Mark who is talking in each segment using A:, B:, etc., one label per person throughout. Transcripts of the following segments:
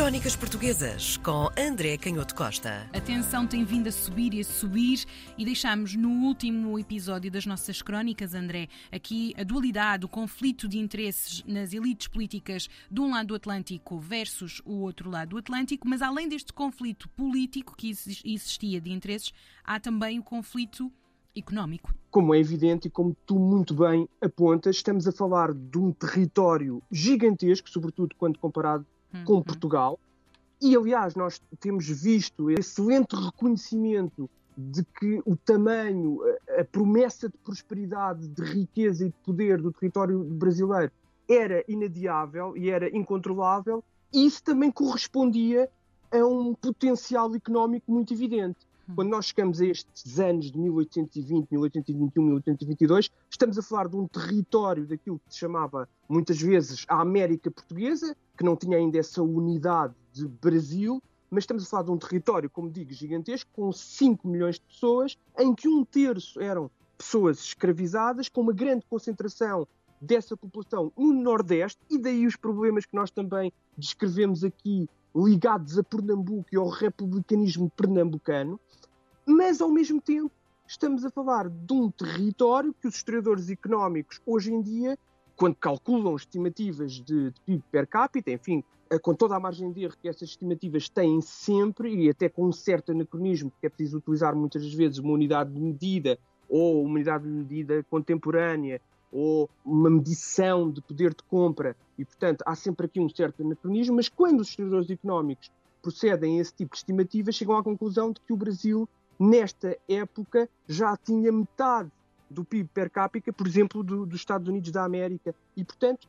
A: Crónicas Portuguesas com André Canhoto Costa.
B: A tensão tem vindo a subir e a subir e deixámos no último episódio das nossas crónicas, André, aqui a dualidade, o conflito de interesses nas elites políticas de um lado do Atlântico versus o outro lado do Atlântico, mas além deste conflito político que existia de interesses, há também o conflito económico.
C: Como é evidente e como tu muito bem apontas, estamos a falar de um território gigantesco, sobretudo quando comparado uhum. com Portugal. E, aliás, nós temos visto excelente reconhecimento de que o tamanho, a promessa de prosperidade, de riqueza e de poder do território brasileiro era inadiável e era incontrolável, e isso também correspondia a um potencial económico muito evidente. Quando nós chegamos a estes anos de 1820, 1821, 1822, estamos a falar de um território daquilo que se chamava muitas vezes a América Portuguesa, que não tinha ainda essa unidade de Brasil, mas estamos a falar de um território, como digo, gigantesco, com 5 milhões de pessoas, em que um terço eram pessoas escravizadas, com uma grande concentração dessa população no Nordeste, e daí os problemas que nós também descrevemos aqui ligados a Pernambuco e ao republicanismo pernambucano, mas ao mesmo tempo estamos a falar de um território que os historiadores económicos hoje em dia, quando calculam estimativas de, de PIB per capita, enfim, eh, com toda a margem de erro que essas estimativas têm sempre, e até com um certo anacronismo, que é preciso utilizar muitas vezes uma unidade de medida ou uma unidade de medida contemporânea ou uma medição de poder de compra, e portanto há sempre aqui um certo anacronismo, mas quando os historiadores económicos procedem a esse tipo de estimativas, chegam à conclusão de que o Brasil, nesta época, já tinha metade do PIB per capita, por exemplo, do, dos Estados Unidos da América, e portanto,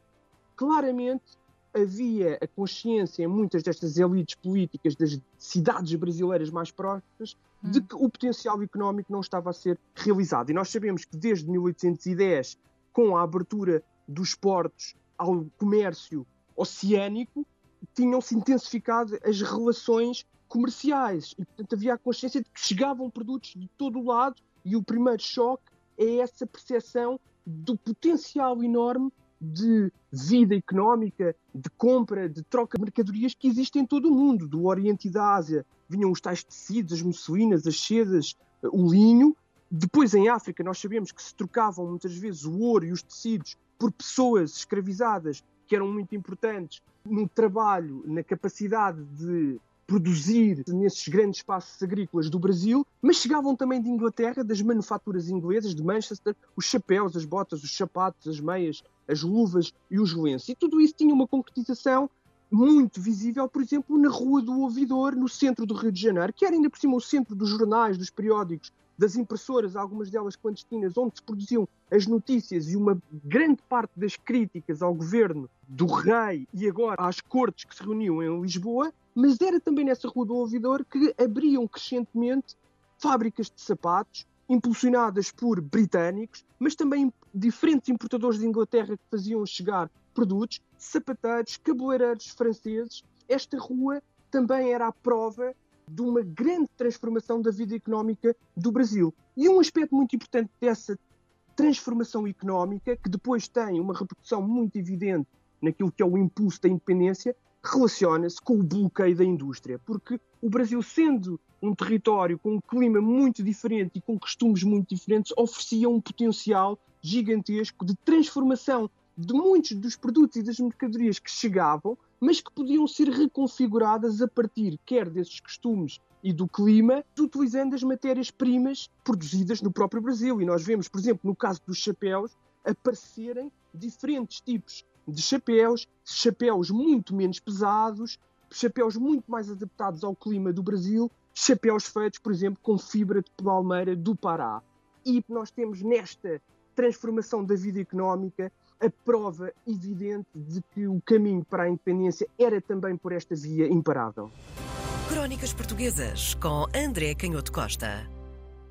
C: claramente havia a consciência em muitas destas elites políticas das cidades brasileiras mais próximas de hum. que o potencial económico não estava a ser realizado. E nós sabemos que desde 1810 com a abertura dos portos ao comércio oceânico, tinham-se intensificado as relações comerciais e, portanto, havia a consciência de que chegavam produtos de todo o lado e o primeiro choque é essa percepção do potencial enorme de vida económica, de compra, de troca de mercadorias que existe em todo o mundo, do Oriente e da Ásia. Vinham os tais tecidos, as musselinas, as sedas, o linho, depois, em África, nós sabemos que se trocavam muitas vezes o ouro e os tecidos por pessoas escravizadas que eram muito importantes no trabalho, na capacidade de produzir nesses grandes espaços agrícolas do Brasil, mas chegavam também de Inglaterra, das manufaturas inglesas, de Manchester, os chapéus, as botas, os sapatos, as meias, as luvas e os lenços. E tudo isso tinha uma concretização muito visível, por exemplo, na Rua do Ouvidor, no centro do Rio de Janeiro, que era ainda por cima o centro dos jornais, dos periódicos das impressoras, algumas delas clandestinas, onde se produziam as notícias e uma grande parte das críticas ao governo do rei e agora às cortes que se reuniam em Lisboa, mas era também nessa Rua do Ouvidor que abriam crescentemente fábricas de sapatos, impulsionadas por britânicos, mas também diferentes importadores de Inglaterra que faziam chegar produtos, sapateiros, cabeleireiros franceses. Esta rua também era a prova de uma grande transformação da vida económica do Brasil. E um aspecto muito importante dessa transformação económica, que depois tem uma repercussão muito evidente naquilo que é o impulso da independência, relaciona-se com o bloqueio da indústria. Porque o Brasil, sendo um território com um clima muito diferente e com costumes muito diferentes, oferecia um potencial gigantesco de transformação de muitos dos produtos e das mercadorias que chegavam, mas que podiam ser reconfiguradas a partir quer desses costumes e do clima, utilizando as matérias-primas produzidas no próprio Brasil. E nós vemos, por exemplo, no caso dos chapéus, aparecerem diferentes tipos de chapéus, chapéus muito menos pesados, chapéus muito mais adaptados ao clima do Brasil, chapéus feitos, por exemplo, com fibra de palmeira do Pará. E nós temos nesta transformação da vida económica a prova evidente de que o caminho para a independência era também por esta via imparável.
A: Crónicas Portuguesas com André Canhoto Costa.